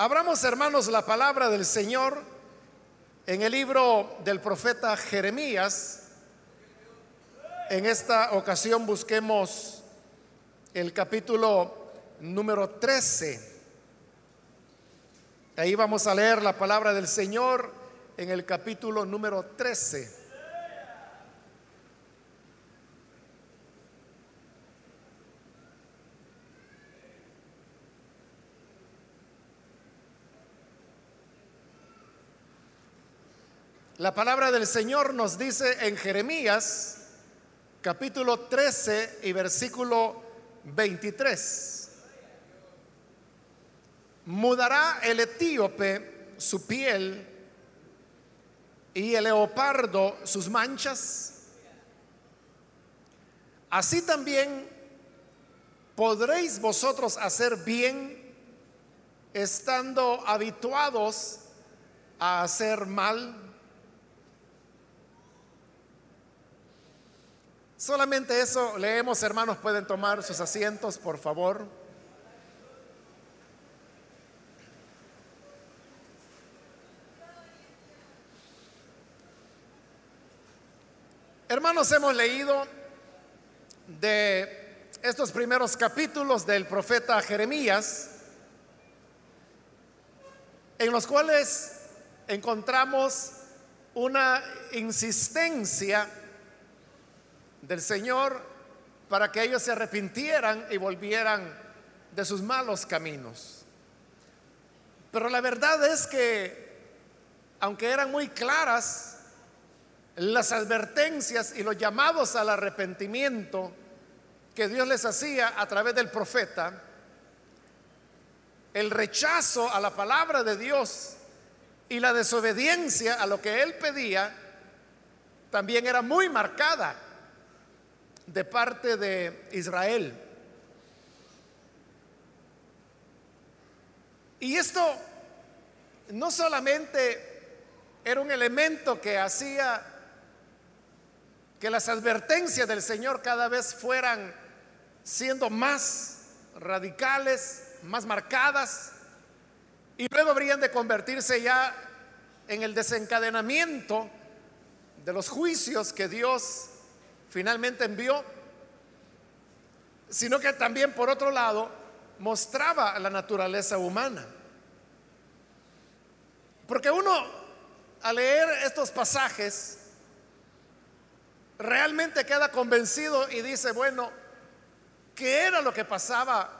Abramos, hermanos, la palabra del Señor en el libro del profeta Jeremías. En esta ocasión busquemos el capítulo número 13. Ahí vamos a leer la palabra del Señor en el capítulo número 13. La palabra del Señor nos dice en Jeremías capítulo 13 y versículo 23. Mudará el etíope su piel y el leopardo sus manchas. Así también podréis vosotros hacer bien estando habituados a hacer mal. Solamente eso leemos, hermanos, pueden tomar sus asientos, por favor. Hermanos, hemos leído de estos primeros capítulos del profeta Jeremías, en los cuales encontramos una insistencia del Señor para que ellos se arrepintieran y volvieran de sus malos caminos. Pero la verdad es que, aunque eran muy claras las advertencias y los llamados al arrepentimiento que Dios les hacía a través del profeta, el rechazo a la palabra de Dios y la desobediencia a lo que él pedía también era muy marcada de parte de Israel. Y esto no solamente era un elemento que hacía que las advertencias del Señor cada vez fueran siendo más radicales, más marcadas, y luego habrían de convertirse ya en el desencadenamiento de los juicios que Dios finalmente envió, sino que también por otro lado mostraba la naturaleza humana. Porque uno al leer estos pasajes realmente queda convencido y dice, bueno, ¿qué era lo que pasaba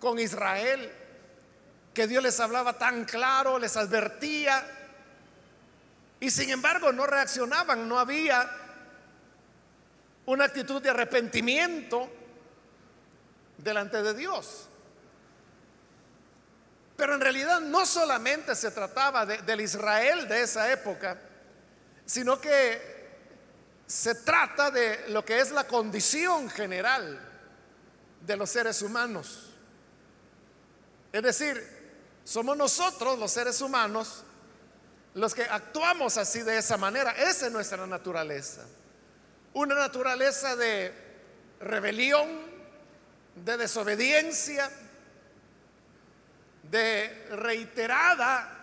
con Israel? Que Dios les hablaba tan claro, les advertía, y sin embargo no reaccionaban, no había una actitud de arrepentimiento delante de Dios. Pero en realidad no solamente se trataba del Israel de esa época, sino que se trata de lo que es la condición general de los seres humanos. Es decir, somos nosotros los seres humanos los que actuamos así de esa manera. Esa es nuestra naturaleza una naturaleza de rebelión, de desobediencia, de reiterada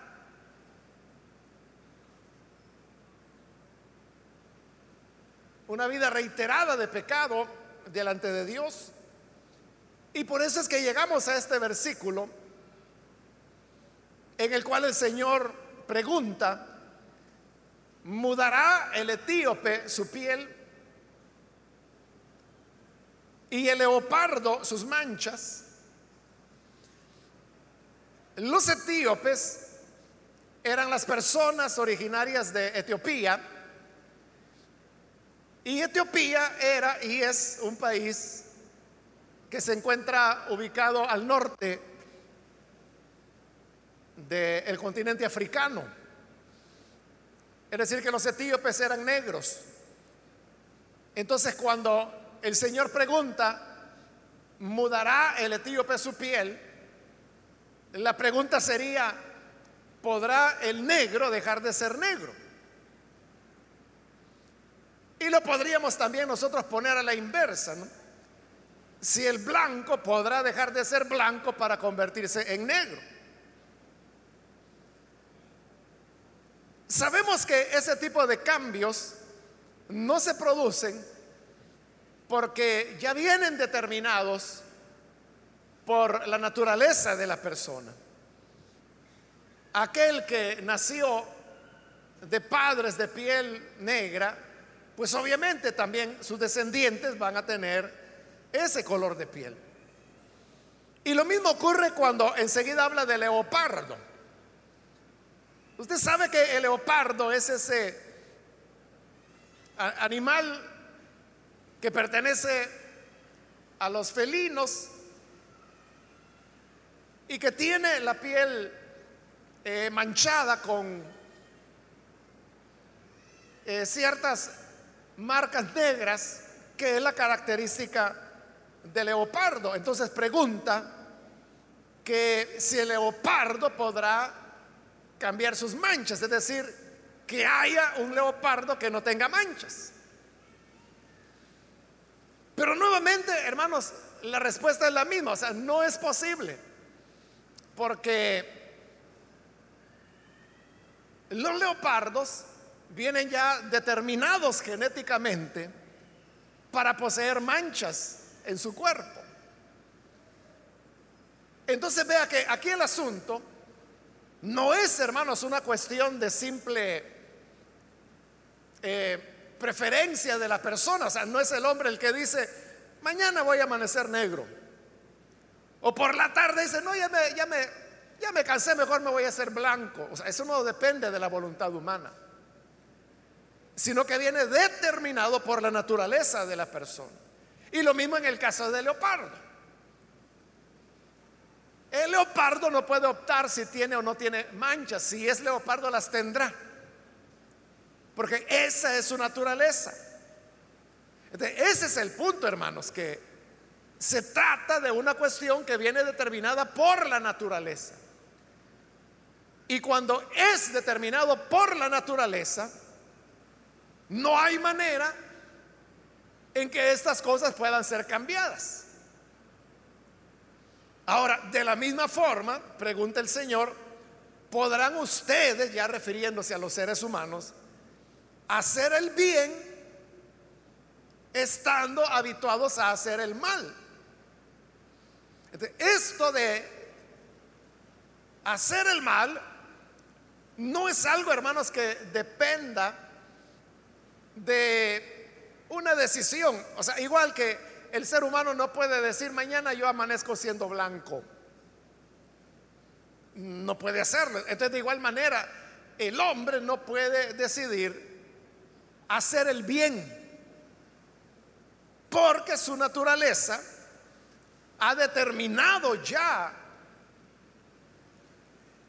una vida reiterada de pecado delante de Dios. Y por eso es que llegamos a este versículo en el cual el Señor pregunta, ¿mudará el etíope su piel y el leopardo sus manchas. Los etíopes eran las personas originarias de Etiopía y Etiopía era y es un país que se encuentra ubicado al norte del continente africano. Es decir, que los etíopes eran negros. Entonces cuando el Señor pregunta, ¿mudará el etíope su piel? La pregunta sería, ¿podrá el negro dejar de ser negro? Y lo podríamos también nosotros poner a la inversa, ¿no? Si el blanco podrá dejar de ser blanco para convertirse en negro. Sabemos que ese tipo de cambios no se producen porque ya vienen determinados por la naturaleza de la persona. Aquel que nació de padres de piel negra, pues obviamente también sus descendientes van a tener ese color de piel. Y lo mismo ocurre cuando enseguida habla de leopardo. Usted sabe que el leopardo es ese animal que pertenece a los felinos y que tiene la piel eh, manchada con eh, ciertas marcas negras, que es la característica del leopardo. Entonces pregunta que si el leopardo podrá cambiar sus manchas, es decir, que haya un leopardo que no tenga manchas. Pero nuevamente, hermanos, la respuesta es la misma, o sea, no es posible, porque los leopardos vienen ya determinados genéticamente para poseer manchas en su cuerpo. Entonces vea que aquí el asunto no es, hermanos, una cuestión de simple eh, preferencia de la persona. O sea, no es el hombre el que dice, mañana voy a amanecer negro. O por la tarde dice, no, ya me, ya me, ya me cansé, mejor me voy a hacer blanco. O sea, eso no depende de la voluntad humana, sino que viene determinado por la naturaleza de la persona. Y lo mismo en el caso del leopardo. El leopardo no puede optar si tiene o no tiene manchas. Si es leopardo las tendrá. Porque esa es su naturaleza. ese es el punto, hermanos, que se trata de una cuestión que viene determinada por la naturaleza. Y cuando es determinado por la naturaleza, no hay manera en que estas cosas puedan ser cambiadas. Ahora, de la misma forma, pregunta el Señor, ¿podrán ustedes, ya refiriéndose a los seres humanos, hacer el bien estando habituados a hacer el mal? Esto de hacer el mal no es algo, hermanos, que dependa de una decisión. O sea, igual que el ser humano no puede decir mañana yo amanezco siendo blanco. No puede hacerlo. Entonces, de igual manera, el hombre no puede decidir hacer el bien. Porque su naturaleza ha determinado ya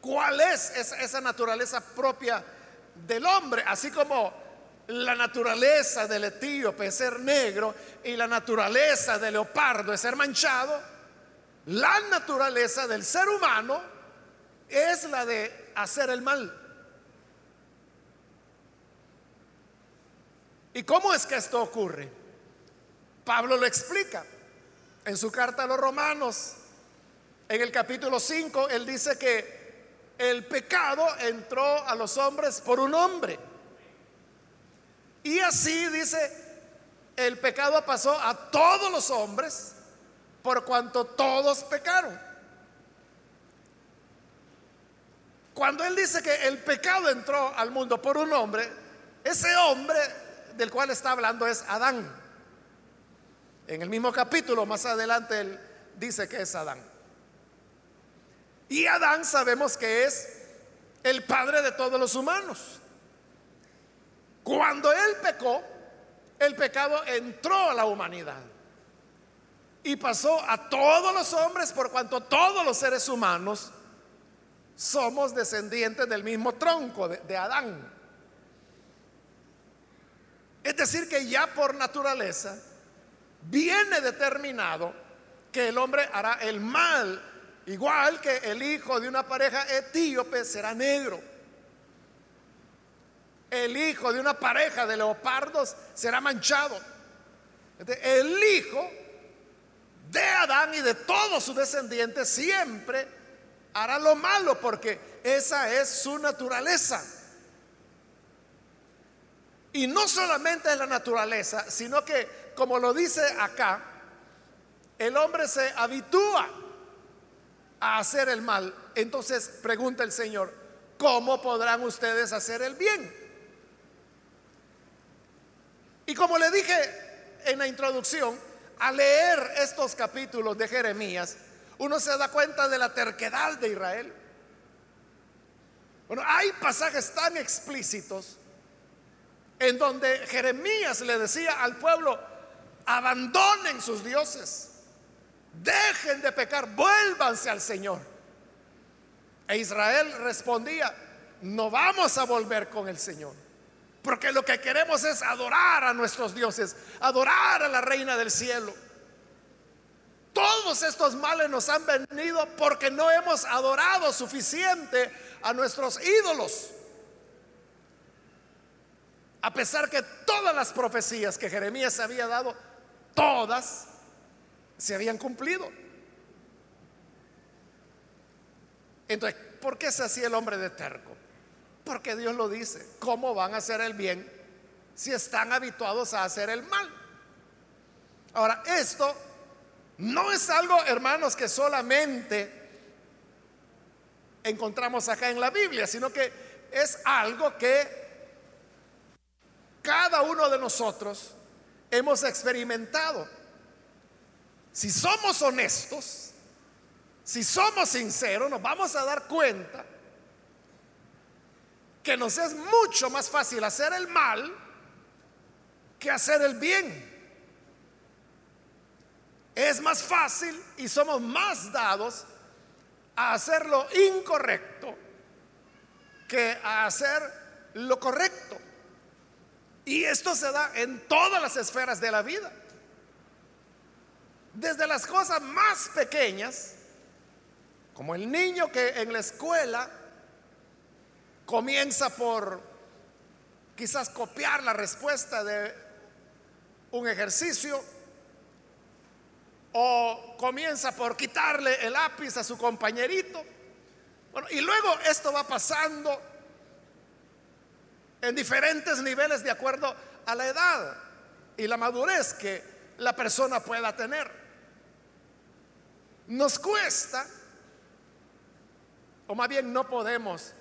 cuál es esa, naturaleza propia del hombre. Así como la naturaleza del etíope es ser negro y la naturaleza del leopardo es ser manchado, la naturaleza del ser humano es la de hacer el mal. ¿Y cómo es que esto ocurre? Pablo lo explica en su carta a los romanos. En el capítulo 5, él dice que el pecado entró a los hombres por un hombre y así dice, el pecado pasó a todos los hombres por cuanto todos pecaron. Cuando él dice que el pecado entró al mundo por un hombre, ese hombre del cual está hablando es Adán. En el mismo capítulo, más adelante, él dice que es Adán. Y Adán sabemos que es el padre de todos los humanos. Cuando él pecó, el pecado entró a la humanidad y pasó a todos los hombres por cuanto todos los seres humanos somos descendientes del mismo tronco de, Adán. Es decir, que ya por naturaleza viene determinado que el hombre hará el mal, igual que el hijo de una pareja etíope será negro el hijo de una pareja de leopardos será manchado. El hijo de Adán y de todos sus descendientes siempre hará lo malo porque esa es su naturaleza. Y no solamente en la naturaleza, sino que, como lo dice acá, el hombre se habitúa a hacer el mal. Entonces pregunta el Señor, ¿cómo podrán ustedes hacer el bien? Y como le dije en la introducción, al leer estos capítulos de Jeremías, uno se da cuenta de la terquedad de Israel. Bueno, hay pasajes tan explícitos en donde Jeremías le decía al pueblo, abandonen sus dioses, dejen de pecar, vuélvanse al Señor. E Israel respondía, no vamos a volver con el Señor, porque lo que queremos es adorar a nuestros dioses, adorar a la reina del cielo. Todos estos males nos han venido porque no hemos adorado suficiente a nuestros ídolos. A pesar que todas las profecías que Jeremías había dado, todas se habían cumplido. Entonces, ¿por qué se hacía el hombre de terco? Porque Dios lo dice. ¿Cómo van a hacer el bien si están habituados a hacer el mal? Ahora, esto no es algo, hermanos, que solamente encontramos acá en la Biblia, sino que es algo que cada uno de nosotros hemos experimentado. Si somos honestos, si somos sinceros, nos vamos a dar cuenta que nos es mucho más fácil hacer el mal que hacer el bien. Es más fácil y somos más dados a hacer lo incorrecto que a hacer lo correcto. Y esto se da en todas las esferas de la vida. Desde las cosas más pequeñas, como el niño que en la escuela comienza por quizás copiar la respuesta de un ejercicio o comienza por quitarle el lápiz a su compañerito. Bueno, y luego esto va pasando en diferentes niveles de acuerdo a la edad y la madurez que la persona pueda tener. Nos cuesta, o más bien no podemos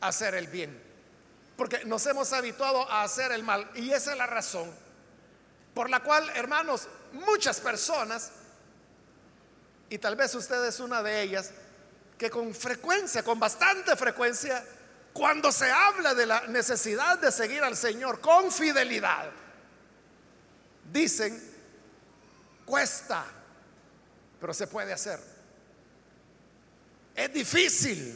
hacer el bien, porque nos hemos habituado a hacer el mal y esa es la razón por la cual, hermanos, muchas personas, y tal vez usted es una de ellas, que con frecuencia, con bastante frecuencia, cuando se habla de la necesidad de seguir al Señor con fidelidad, dicen, cuesta, pero se puede hacer. Es difícil,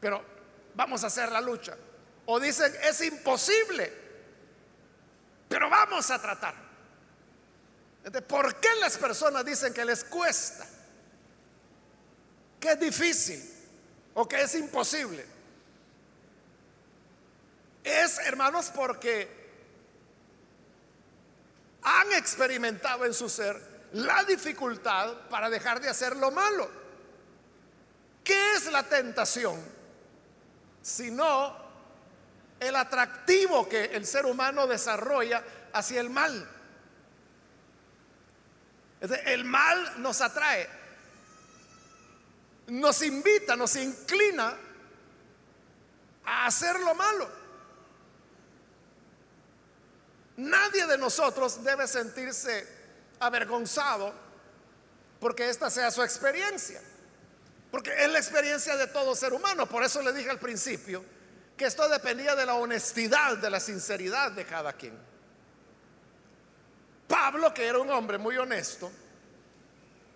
pero vamos a hacer la lucha. O dicen, es imposible, pero vamos a tratar. ¿Por qué las personas dicen que les cuesta? Que es difícil o que es imposible. Es, hermanos, porque han experimentado en su ser la dificultad para dejar de hacer lo malo. ¿Qué es la tentación? Sino el atractivo que el ser humano desarrolla hacia el mal. El mal nos atrae nos invita, nos inclina a hacer lo malo. Nadie de nosotros debe sentirse avergonzado porque esta sea su experiencia. Porque es la experiencia de todo ser humano. Por eso le dije al principio que esto dependía de la honestidad, de la sinceridad de cada quien. Pablo, que era un hombre muy honesto,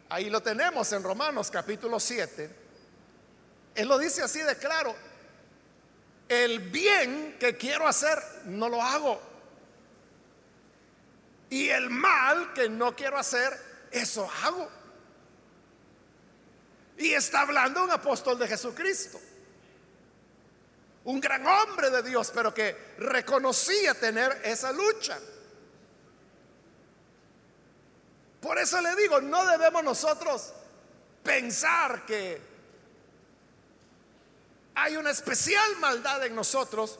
Ahí lo tenemos en Romanos capítulo 7. Él lo dice así de claro. El bien que quiero hacer, no lo hago. Y el mal que no quiero hacer, eso hago. Y está hablando un apóstol de Jesucristo. Un gran hombre de Dios, pero que reconocía tener esa lucha. Por eso le digo, no debemos nosotros pensar que hay una especial maldad en nosotros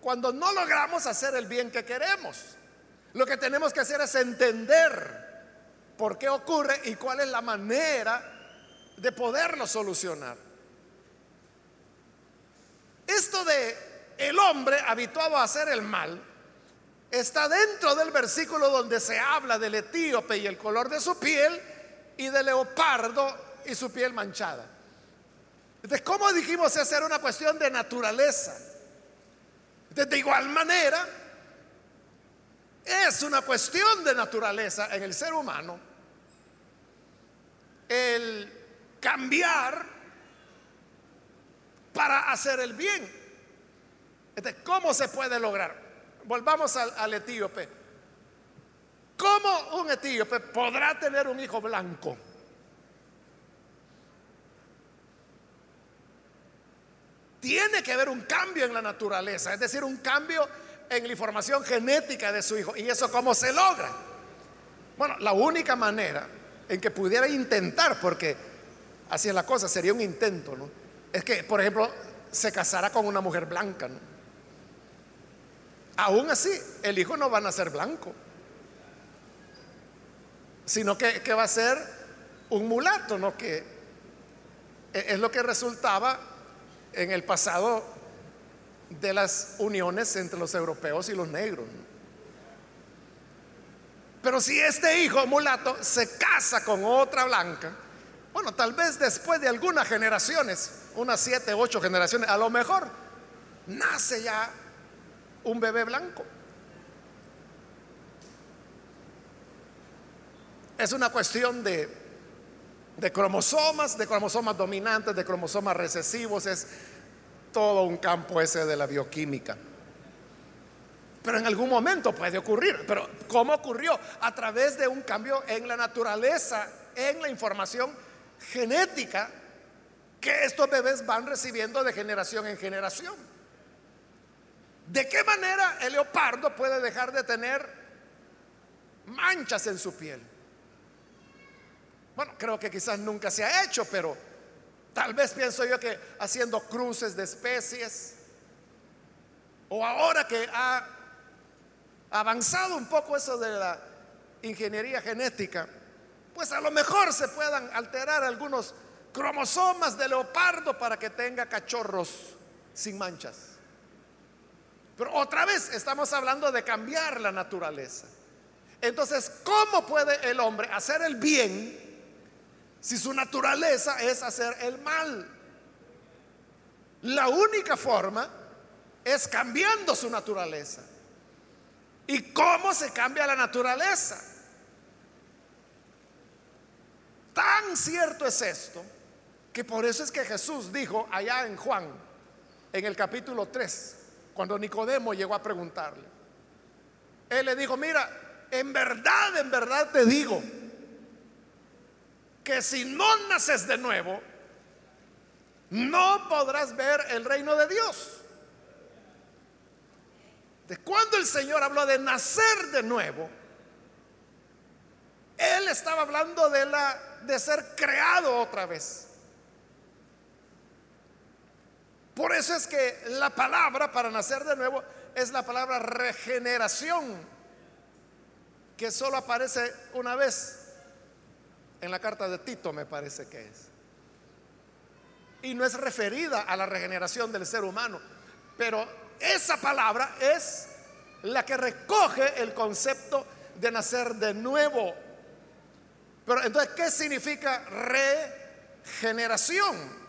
cuando no logramos hacer el bien que queremos. Lo que tenemos que hacer es entender por qué ocurre y cuál es la manera de poderlo solucionar. Esto de el hombre habituado a hacer el mal está dentro del versículo donde se habla del etíope y el color de su piel y del leopardo y su piel manchada. Entonces, ¿cómo dijimos esa era una cuestión de naturaleza? de igual manera, es una cuestión de naturaleza en el ser humano el cambiar para hacer el bien. Entonces, ¿cómo se puede lograr? Volvamos al, etíope. ¿Cómo un etíope podrá tener un hijo blanco? Tiene que haber un cambio en la naturaleza, es decir, un cambio en la información genética de su hijo. ¿Y eso cómo se logra? Bueno, la única manera en que pudiera intentar, porque así es la cosa, sería un intento, ¿no? Es que, por ejemplo, se casara con una mujer blanca, ¿no? Aún así, el hijo no va a nacer blanco, sino que, que va a ser un mulato, ¿no? Que es lo que resultaba en el pasado de las uniones entre los europeos y los negros. Pero si este hijo mulato se casa con otra blanca, bueno, tal vez después de algunas generaciones, unas siete, ocho generaciones, a lo mejor nace ya un bebé blanco. Es una cuestión de de cromosomas, de cromosomas dominantes, de cromosomas recesivos, es todo un campo ese de la bioquímica. Pero en algún momento puede ocurrir. Pero ¿cómo ocurrió? A través de un cambio en la naturaleza, en la información genética que estos bebés van recibiendo de generación en generación. ¿De qué manera el leopardo puede dejar de tener manchas en su piel? Bueno, creo que quizás nunca se ha hecho, pero tal vez pienso yo que haciendo cruces de especies, o ahora que ha avanzado un poco eso de la ingeniería genética, pues a lo mejor se puedan alterar algunos cromosomas de leopardo para que tenga cachorros sin manchas. Pero otra vez estamos hablando de cambiar la naturaleza. Entonces, ¿cómo puede el hombre hacer el bien si su naturaleza es hacer el mal. La única forma es cambiando su naturaleza. ¿Y cómo se cambia la naturaleza? Tan cierto es esto que por eso es que Jesús dijo allá en Juan, en el capítulo 3, cuando Nicodemo llegó a preguntarle, él le dijo, mira, en verdad, en verdad te digo, que si no naces de nuevo, no podrás ver el reino de Dios. De cuando el Señor habló de nacer de nuevo, Él estaba hablando de, la, de ser creado otra vez. Por eso es que la palabra para nacer de nuevo es la palabra regeneración, que solo aparece una vez en la carta de Tito me parece que es. Y no es referida a la regeneración del ser humano, pero esa palabra es la que recoge el concepto de nacer de nuevo. Pero entonces, ¿qué significa regeneración?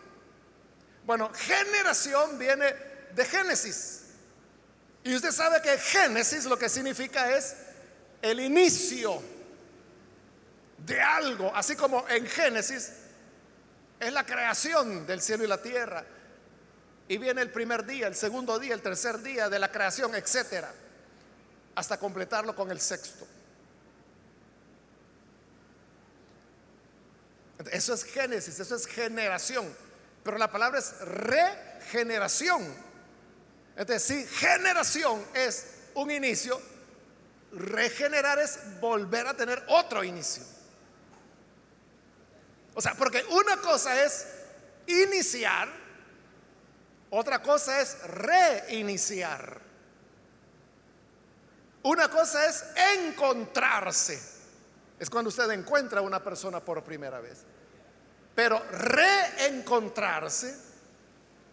Bueno, generación viene de Génesis. Y usted sabe que Génesis lo que significa es el inicio de algo, así como en Génesis es la creación del cielo y la tierra. Y viene el primer día, el segundo día, el tercer día de la creación, etcétera, hasta completarlo con el sexto. Eso es Génesis, eso es generación. Pero la palabra es regeneración. Entonces, si generación es un inicio, regenerar es volver a tener otro inicio. O sea, porque una cosa es iniciar, otra cosa es reiniciar. Una cosa es encontrarse. Es cuando usted encuentra a una persona por primera vez. Pero reencontrarse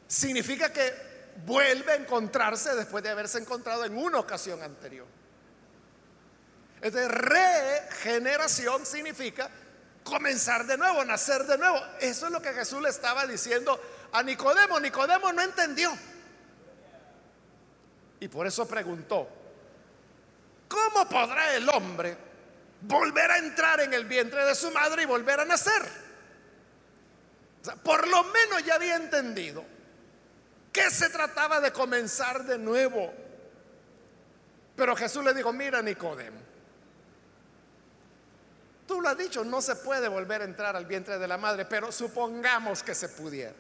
significa que vuelve a encontrarse después de haberse encontrado en una ocasión anterior. Entonces, regeneración significa comenzar de nuevo, nacer de nuevo. Eso es lo que Jesús le estaba diciendo a Nicodemo. Nicodemo no entendió. Y por eso preguntó, ¿cómo podrá el hombre volver a entrar en el vientre de su madre y volver a nacer? Por lo menos ya había entendido que se trataba de comenzar de nuevo. Pero Jesús le dijo, mira Nicodemo, tú lo has dicho, no se puede volver a entrar al vientre de la madre, pero supongamos que se pudiera.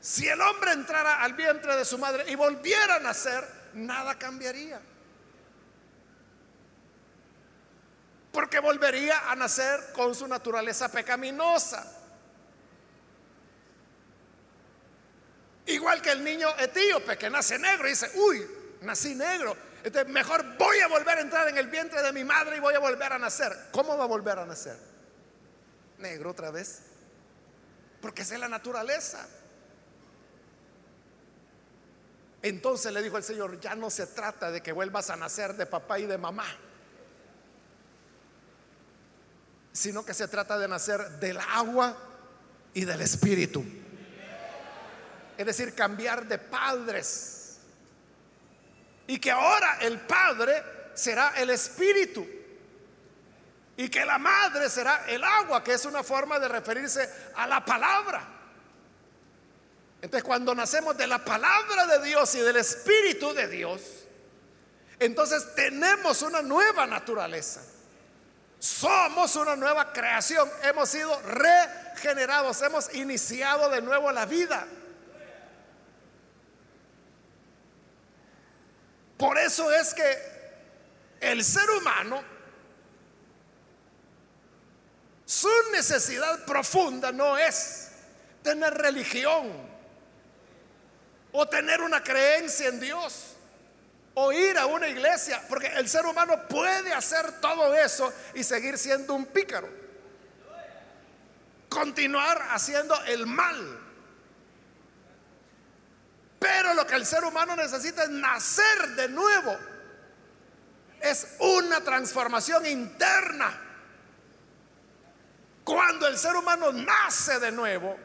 Si el hombre entrara al vientre de su madre y volviera a nacer, nada cambiaría. Porque volvería a nacer con su naturaleza pecaminosa. Igual que el niño etíope que nace negro y dice, uy, nací negro. Entonces mejor voy a volver a entrar en el vientre de mi madre y voy a volver a nacer. ¿Cómo va a volver a nacer? Negro otra vez. Porque esa es la naturaleza. Entonces le dijo el Señor, ya no se trata de que vuelvas a nacer de papá y de mamá sino que se trata de nacer del agua y del espíritu. Es decir, cambiar de padres. Y que ahora el padre será el espíritu. Y que la madre será el agua, que es una forma de referirse a la palabra. Entonces cuando nacemos de la palabra de Dios y del espíritu de Dios, entonces tenemos una nueva naturaleza. Somos una nueva creación. Hemos sido regenerados. Hemos iniciado de nuevo la vida. Por eso es que el ser humano, su necesidad profunda no es tener religión o tener una creencia en Dios o ir a una iglesia, porque el ser humano puede hacer todo eso y seguir siendo un pícaro. Continuar haciendo el mal. Pero lo que el ser humano necesita es nacer de nuevo. Es una transformación interna. Cuando el ser humano nace de nuevo,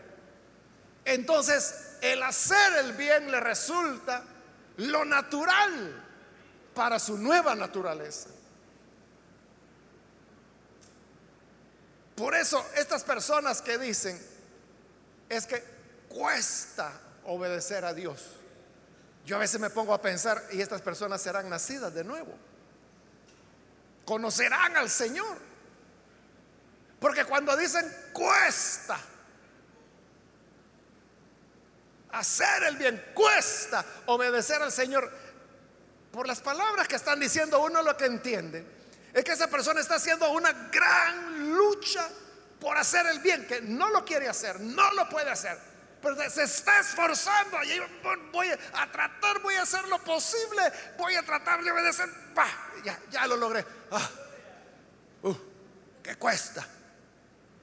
entonces el hacer el bien le resulta lo natural para su nueva naturaleza. Por eso estas personas que dicen es que cuesta obedecer a Dios. Yo a veces me pongo a pensar, y estas personas serán nacidas de nuevo. Conocerán al Señor. Porque cuando dicen cuesta, hacer el bien, cuesta obedecer al Señor. Por las palabras que están diciendo uno lo que entiende es que esa persona está haciendo una gran lucha por hacer el bien, que no lo quiere hacer, no lo puede hacer, pero se está esforzando voy a tratar, voy a hacer lo posible, voy a tratar de obedecer, ya, ya lo logré. Ah, uh, ¿Qué cuesta?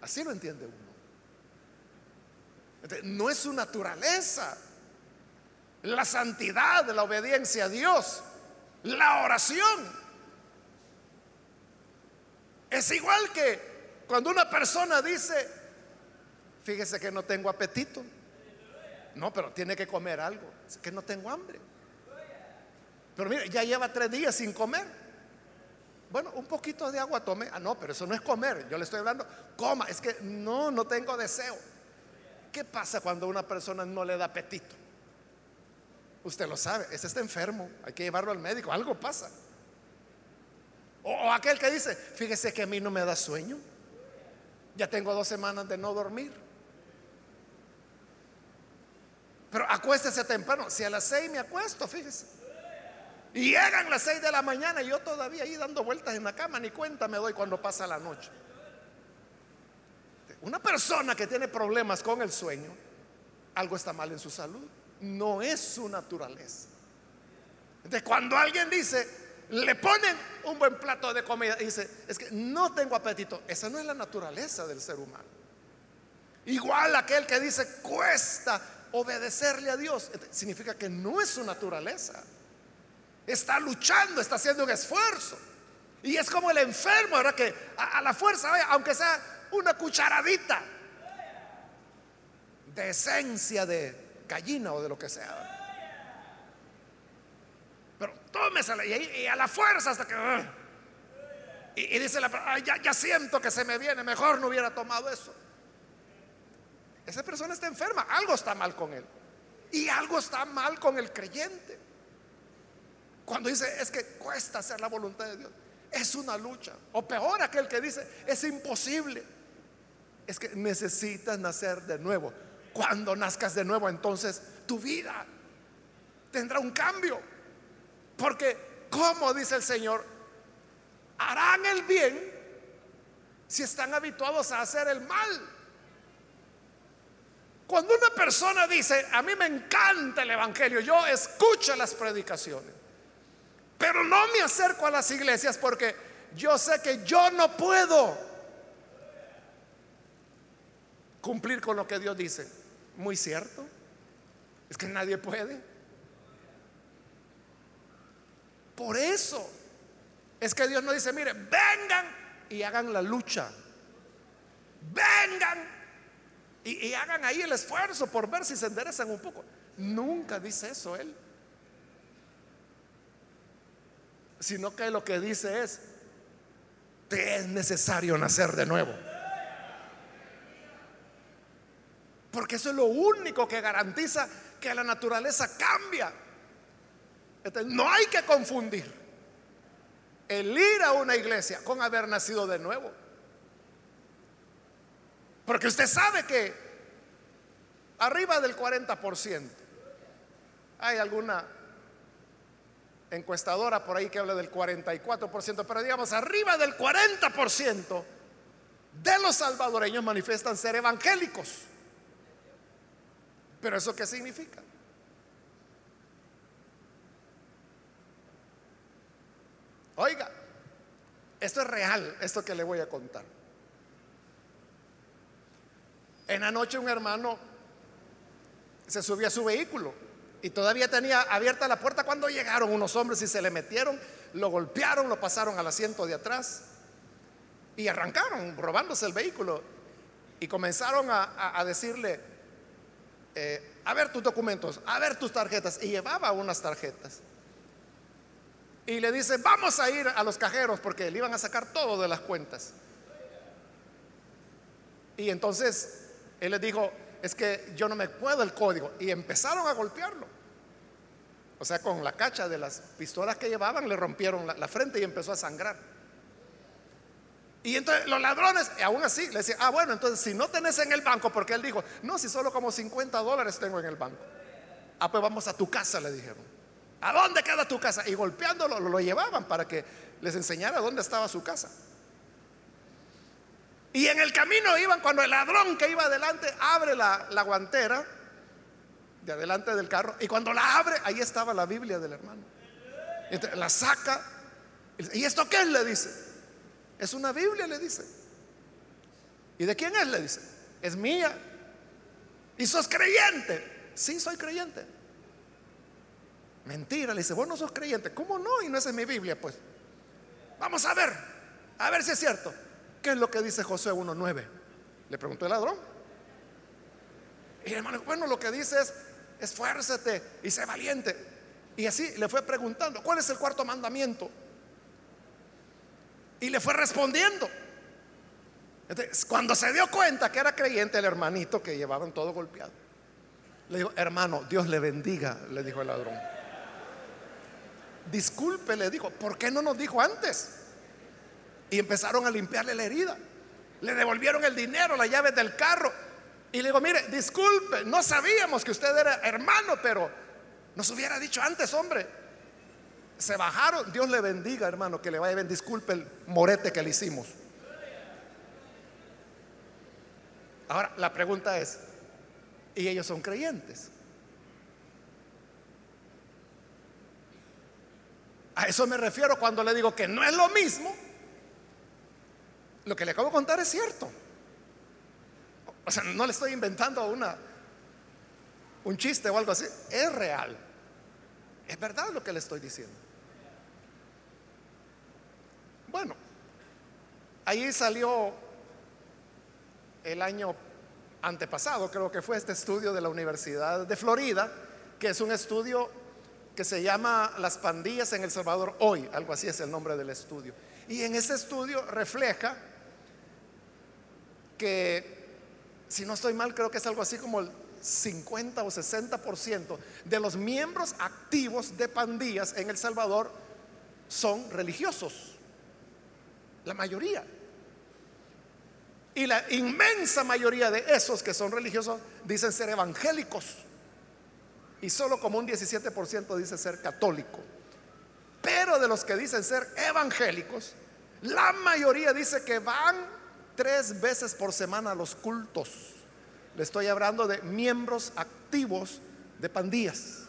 Así lo entiende uno. No es su naturaleza. La santidad, la obediencia a Dios, la oración. Es igual que cuando una persona dice, fíjese que no tengo apetito. No, pero tiene que comer algo. Es que no tengo hambre. Pero mire, ya lleva tres días sin comer. Bueno, un poquito de agua tome. Ah, no, pero eso no es comer. Yo le estoy hablando, coma. Es que no, no tengo deseo. ¿Qué pasa cuando una persona no le da apetito? Usted lo sabe, ese está enfermo, hay que llevarlo al médico, algo pasa. O, aquel que dice, fíjese que a mí no me da sueño, ya tengo dos semanas de no dormir. Pero acuéstese temprano, si a las seis me acuesto, fíjese. Y llegan las seis de la mañana y yo todavía ahí dando vueltas en la cama, ni cuenta me doy cuando pasa la noche. Una persona que tiene problemas con el sueño, algo está mal en su salud. No es su naturaleza. Entonces, cuando alguien dice, le ponen un buen plato de comida y dice, es que no tengo apetito. Esa no es la naturaleza del ser humano. Igual aquel que dice, cuesta obedecerle a Dios, significa que no es su naturaleza. Está luchando, está haciendo un esfuerzo. Y es como el enfermo, ahora que a, la fuerza, aunque sea una cucharadita de esencia de gallina o de lo que sea. Pero tómesela y, a la fuerza hasta que... Ah. y, dice la ya, ya siento que se me viene, mejor no hubiera tomado eso. Esa persona está enferma, algo está mal con él. Y algo está mal con el creyente. Cuando dice, es que cuesta hacer la voluntad de Dios. Es una lucha. O peor aquel que dice, es imposible. Es que necesitas nacer de nuevo. Cuando nazcas de nuevo, entonces tu vida tendrá un cambio. Porque, como dice el Señor, harán el bien si están habituados a hacer el mal. Cuando una persona dice, a mí me encanta el Evangelio, yo escucho las predicaciones, pero no me acerco a las iglesias porque yo sé que yo no puedo cumplir con lo que Dios dice. Muy cierto. Es que nadie puede. Por eso es que Dios no dice, mire, vengan y hagan la lucha. Vengan y, hagan ahí el esfuerzo por ver si se enderezan un poco. Nunca dice eso Él. Sino que lo que dice es, te es necesario nacer de nuevo. Porque eso es lo único que garantiza que la naturaleza cambia. no hay que confundir el ir a una iglesia con haber nacido de nuevo. Porque usted sabe que arriba del 40% hay alguna encuestadora por ahí que habla del 44%, pero digamos arriba del 40% de los salvadoreños manifiestan ser evangélicos. Pero eso qué significa? Oiga, esto es real, esto que le voy a contar. En la noche un hermano se subió a su vehículo y todavía tenía abierta la puerta cuando llegaron unos hombres y se le metieron, lo golpearon, lo pasaron al asiento de atrás y arrancaron robándose el vehículo y comenzaron a, decirle, eh, a ver tus documentos, a ver tus tarjetas. Y llevaba unas tarjetas. Y le dice, vamos a ir a los cajeros porque le iban a sacar todo de las cuentas. Y entonces él les dijo, es que yo no me puedo el código. Y empezaron a golpearlo. O sea, con la cacha de las pistolas que llevaban le rompieron la, frente y empezó a sangrar. Y entonces los ladrones, aún así, le decían, ah, bueno, entonces si no tenés en el banco, porque él dijo, no, si solo como 50 dólares tengo en el banco. Ah, pues vamos a tu casa, le dijeron. ¿A dónde queda tu casa? Y golpeándolo lo llevaban para que les enseñara dónde estaba su casa. Y en el camino iban cuando el ladrón que iba adelante abre la, guantera de adelante del carro y cuando la abre ahí estaba la Biblia del hermano. la saca y esto qué es le dice. Es una Biblia le dice. ¿Y de quién es le dice? Es mía. ¿Y sos creyente? Sí, soy creyente. Mentira, le dice, vos no sos creyente. ¿Cómo no? Y no es mi Biblia, pues. Vamos a ver, a ver si es cierto. ¿Qué es lo que dice José 1.9? Le preguntó el ladrón. Y hermano, bueno, lo que dice es, esfuérzate y sé valiente. Y así le fue preguntando, ¿cuál es el cuarto mandamiento? Y le fue respondiendo. Entonces, cuando se dio cuenta que era creyente el hermanito que llevaban todo golpeado, le dijo, hermano, Dios le bendiga, le dijo el ladrón. Disculpe, le dijo, ¿por qué no nos dijo antes? Y empezaron a limpiarle la herida. Le devolvieron el dinero, las llaves del carro. Y le digo, mire, disculpe, no sabíamos que usted era hermano, pero nos hubiera dicho antes, hombre. Se bajaron, Dios le bendiga, hermano, que le vaya bien. Disculpe el morete que le hicimos. Ahora, la pregunta es, ¿y ellos son creyentes? A eso me refiero cuando le digo que no es lo mismo. Lo que le acabo de contar es cierto. O sea, no le estoy inventando una un chiste o algo así, es real. Es verdad lo que le estoy diciendo. Bueno, ahí salió el año antepasado, creo que fue este estudio de la Universidad de Florida, que es un estudio que se llama Las pandillas en El Salvador hoy, algo así es el nombre del estudio. Y en ese estudio refleja que, si no estoy mal, creo que es algo así como el 50 o 60% de los miembros activos de pandillas en El Salvador son religiosos. La mayoría. Y la inmensa mayoría de esos que son religiosos dicen ser evangélicos. Y solo como un 17% dice ser católico. Pero de los que dicen ser evangélicos, la mayoría dice que van tres veces por semana los cultos. Le estoy hablando de miembros activos de pandillas.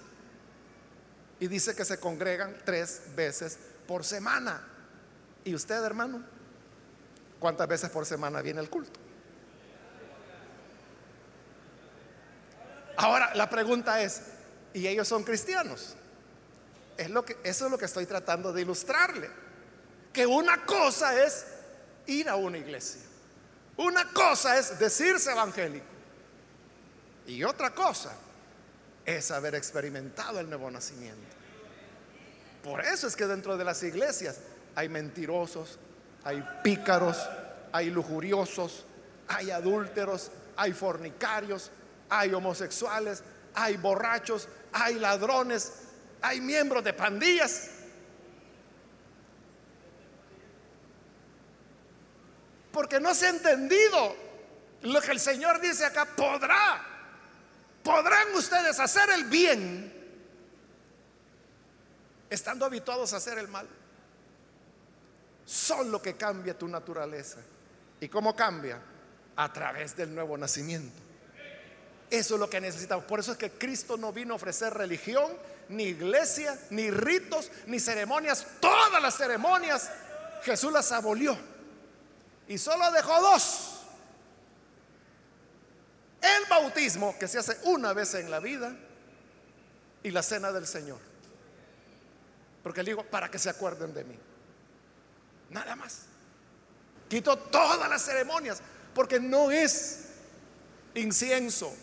Y dice que se congregan tres veces por semana. ¿Y usted, hermano? ¿Cuántas veces por semana viene el culto? Ahora, la pregunta es, ¿y ellos son cristianos? Es lo que, eso es lo que estoy tratando de ilustrarle. Que una cosa es ir a una iglesia. Una cosa es decirse evangélico. Y otra cosa es haber experimentado el nuevo nacimiento. Por eso es que dentro de las iglesias hay mentirosos, hay pícaros, hay lujuriosos, hay adúlteros, hay fornicarios, hay homosexuales, hay borrachos, hay ladrones, hay miembros de pandillas. Porque no se ha entendido lo que el Señor dice acá, podrá, podrán ustedes hacer el bien estando habituados a hacer el mal solo que cambia tu naturaleza. ¿Y cómo cambia? A través del nuevo nacimiento. Eso es lo que necesitamos. Por eso es que Cristo no vino a ofrecer religión, ni iglesia, ni ritos, ni ceremonias. Todas las ceremonias Jesús las abolió. Y solo dejó dos. El bautismo, que se hace una vez en la vida, y la cena del Señor. Porque le digo, para que se acuerden de mí. Nada más. Quito todas las ceremonias porque no es incienso,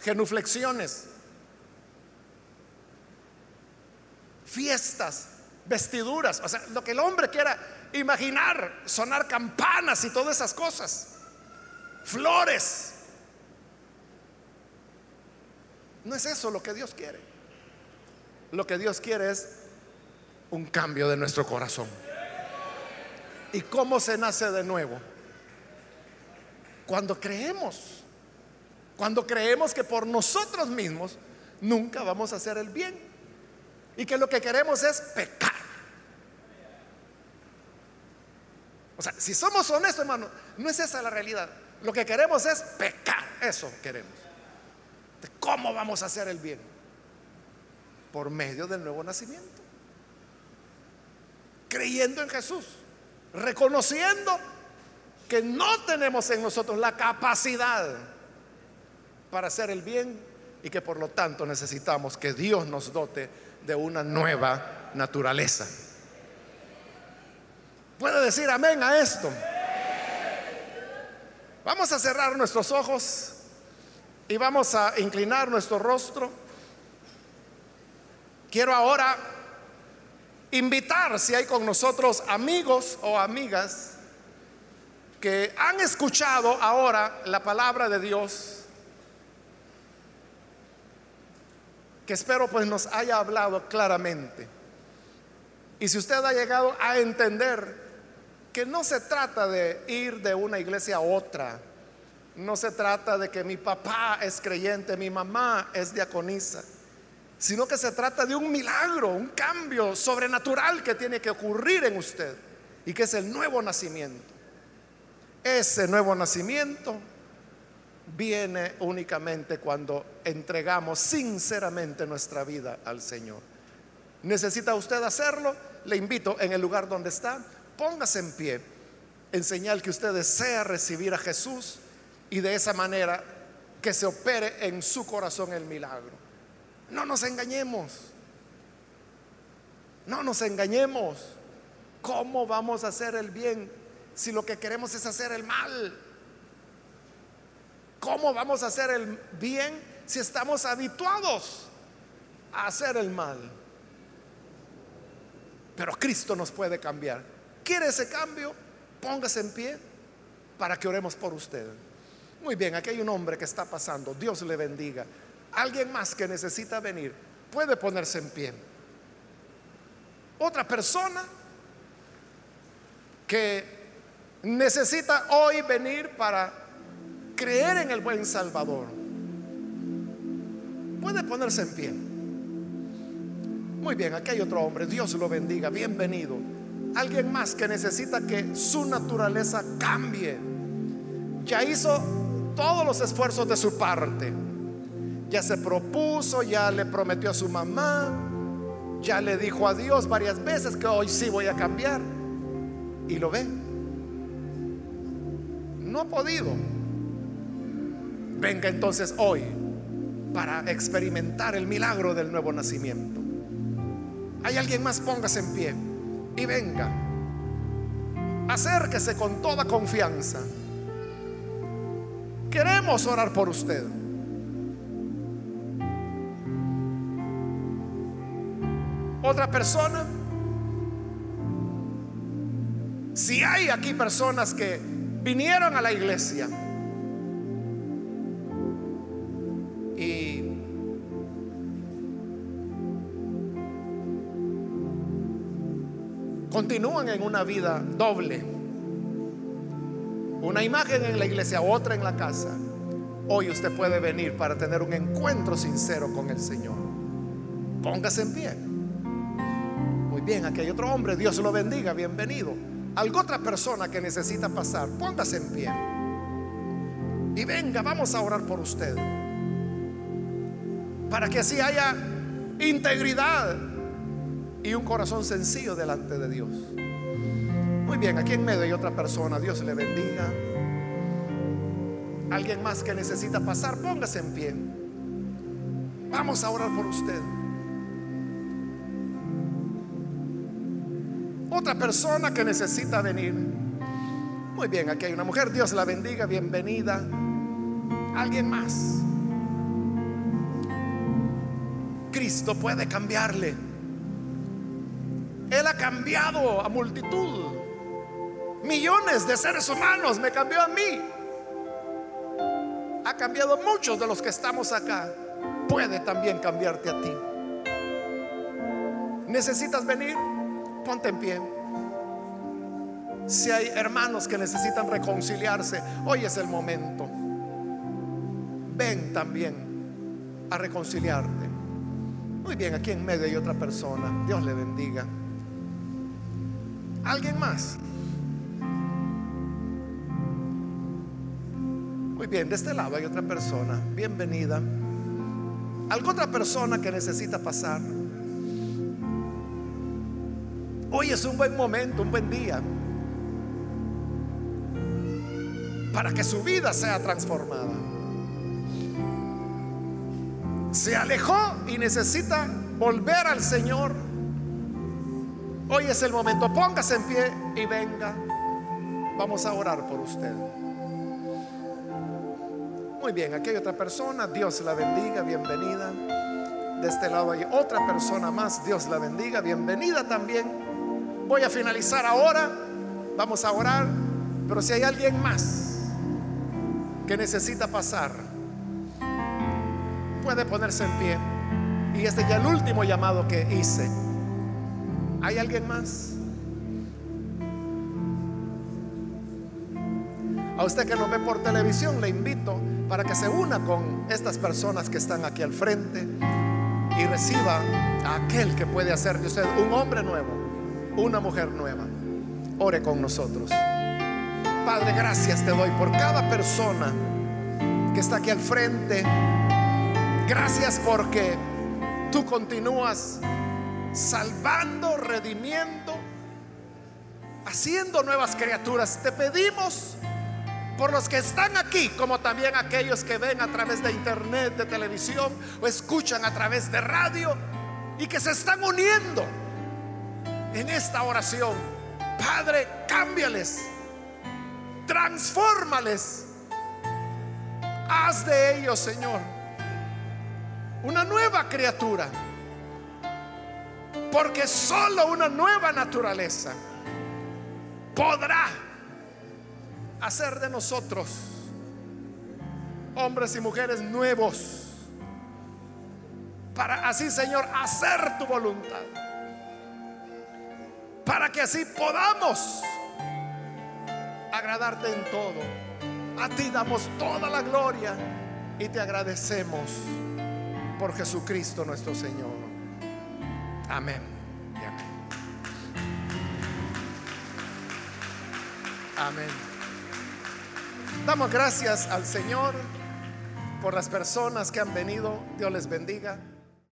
genuflexiones, fiestas, vestiduras, o sea, lo que el hombre quiera imaginar, sonar campanas y todas esas cosas, flores. No es eso lo que Dios quiere. Lo que Dios quiere es un cambio de nuestro corazón. ¿Y cómo se nace de nuevo? Cuando creemos, cuando creemos que por nosotros mismos nunca vamos a hacer el bien y que lo que queremos es pecar. O sea, si somos honestos, hermano, no es esa la realidad. Lo que queremos es pecar, eso queremos. ¿Cómo vamos a hacer el bien? Por medio del nuevo nacimiento creyendo en Jesús, reconociendo que no tenemos en nosotros la capacidad para hacer el bien y que por lo tanto necesitamos que Dios nos dote de una nueva naturaleza. ¿Puede decir amén a esto? Vamos a cerrar nuestros ojos y vamos a inclinar nuestro rostro. Quiero ahora invitar si hay con nosotros amigos o amigas que han escuchado ahora la palabra de Dios, que espero pues nos haya hablado claramente. Y si usted ha llegado a entender que no se trata de ir de una iglesia a otra, no se trata de que mi papá es creyente, mi mamá es diaconisa, sino que se trata de un milagro, un cambio sobrenatural que tiene que ocurrir en usted y que es el nuevo nacimiento. Ese nuevo nacimiento viene únicamente cuando entregamos sinceramente nuestra vida al Señor. ¿Necesita usted hacerlo? Le invito en el lugar donde está, póngase en pie en señal que usted desea recibir a Jesús y de esa manera que se opere en su corazón el milagro. No nos engañemos. No nos engañemos. ¿Cómo vamos a hacer el bien si lo que queremos es hacer el mal? ¿Cómo vamos a hacer el bien si estamos habituados a hacer el mal? Pero Cristo nos puede cambiar. ¿Quiere ese cambio? Póngase en pie para que oremos por usted. Muy bien, aquí hay un hombre que está pasando. Dios le bendiga. Alguien más que necesita venir puede ponerse en pie. Otra persona que necesita hoy venir para creer en el buen Salvador. Puede ponerse en pie. Muy bien, aquí hay otro hombre. Dios lo bendiga. Bienvenido. Alguien más que necesita que su naturaleza cambie. Ya hizo todos los esfuerzos de su parte. Ya se propuso, ya le prometió a su mamá, ya le dijo a Dios varias veces que hoy sí voy a cambiar. Y lo ve. No ha podido. Venga entonces hoy para experimentar el milagro del nuevo nacimiento. Hay alguien más, póngase en pie y venga. Acérquese con toda confianza. Queremos orar por usted. Otra persona. Si hay aquí personas que vinieron a la iglesia continúan en una vida doble, una imagen en la iglesia, otra en la casa, hoy usted puede venir para tener un encuentro sincero con el Señor. Póngase en pie. Muy bien, aquí hay otro hombre, Dios lo bendiga, bienvenido. Algo otra persona que necesita pasar, póngase en pie. Y venga, vamos a orar por usted. Para que así haya integridad y un corazón sencillo delante de Dios. Muy bien, aquí en medio hay otra persona, Dios le bendiga. Alguien más que necesita pasar, póngase en pie. Vamos a orar por usted. Otra persona que necesita venir. Muy bien, aquí hay una mujer, Dios la bendiga, bienvenida. Alguien más. Cristo puede cambiarle. Él ha cambiado a multitud. Millones de seres humanos me cambió a mí. Ha cambiado muchos de los que estamos acá. Puede también cambiarte a ti. ¿Necesitas venir? Ponte en pie. Si hay hermanos que necesitan reconciliarse, hoy es el momento. Ven también a reconciliarte. Muy bien, aquí en medio hay otra persona. Dios le bendiga. ¿Alguien más? Muy bien, de este lado hay otra persona. Bienvenida. ¿Alguna otra persona que necesita pasar? Hoy es un buen momento, un buen día para que su vida sea transformada. Se alejó y necesita volver al Señor Hoy es el momento. Póngase en pie y venga. Vamos a orar por usted. Muy bien, aquí hay otra persona. Dios la bendiga. Bienvenida. De este lado hay otra persona más. Dios la bendiga. Bienvenida también. Voy a finalizar ahora. Vamos a orar. Pero si hay alguien más que necesita pasar, puede ponerse en pie. Y este ya el último llamado que hice. ¿Hay alguien más? A usted que nos ve por televisión, le invito para que se una con estas personas que están aquí al frente y reciba a aquel que puede hacer de usted un hombre nuevo, una mujer nueva. Ore con nosotros. Padre, gracias te doy por cada persona que está aquí al frente. Gracias porque tú continúas salvando, redimiendo, haciendo nuevas criaturas. Te pedimos por los que están aquí, como también aquellos que ven a través de internet, de televisión o escuchan a través de radio y que se están uniendo en esta oración. Padre, cámbiales, transfórmales, haz de ellos, Señor, una nueva criatura, porque solo una nueva naturaleza podrá hacer de nosotros hombres y mujeres nuevos para así, Señor, hacer tu voluntad. Para que así podamos agradarte en todo. A ti damos toda la gloria y te agradecemos por Jesucristo nuestro Señor. Amén. amén. Amén. Damos gracias al Señor por las personas que han venido. Dios les bendiga.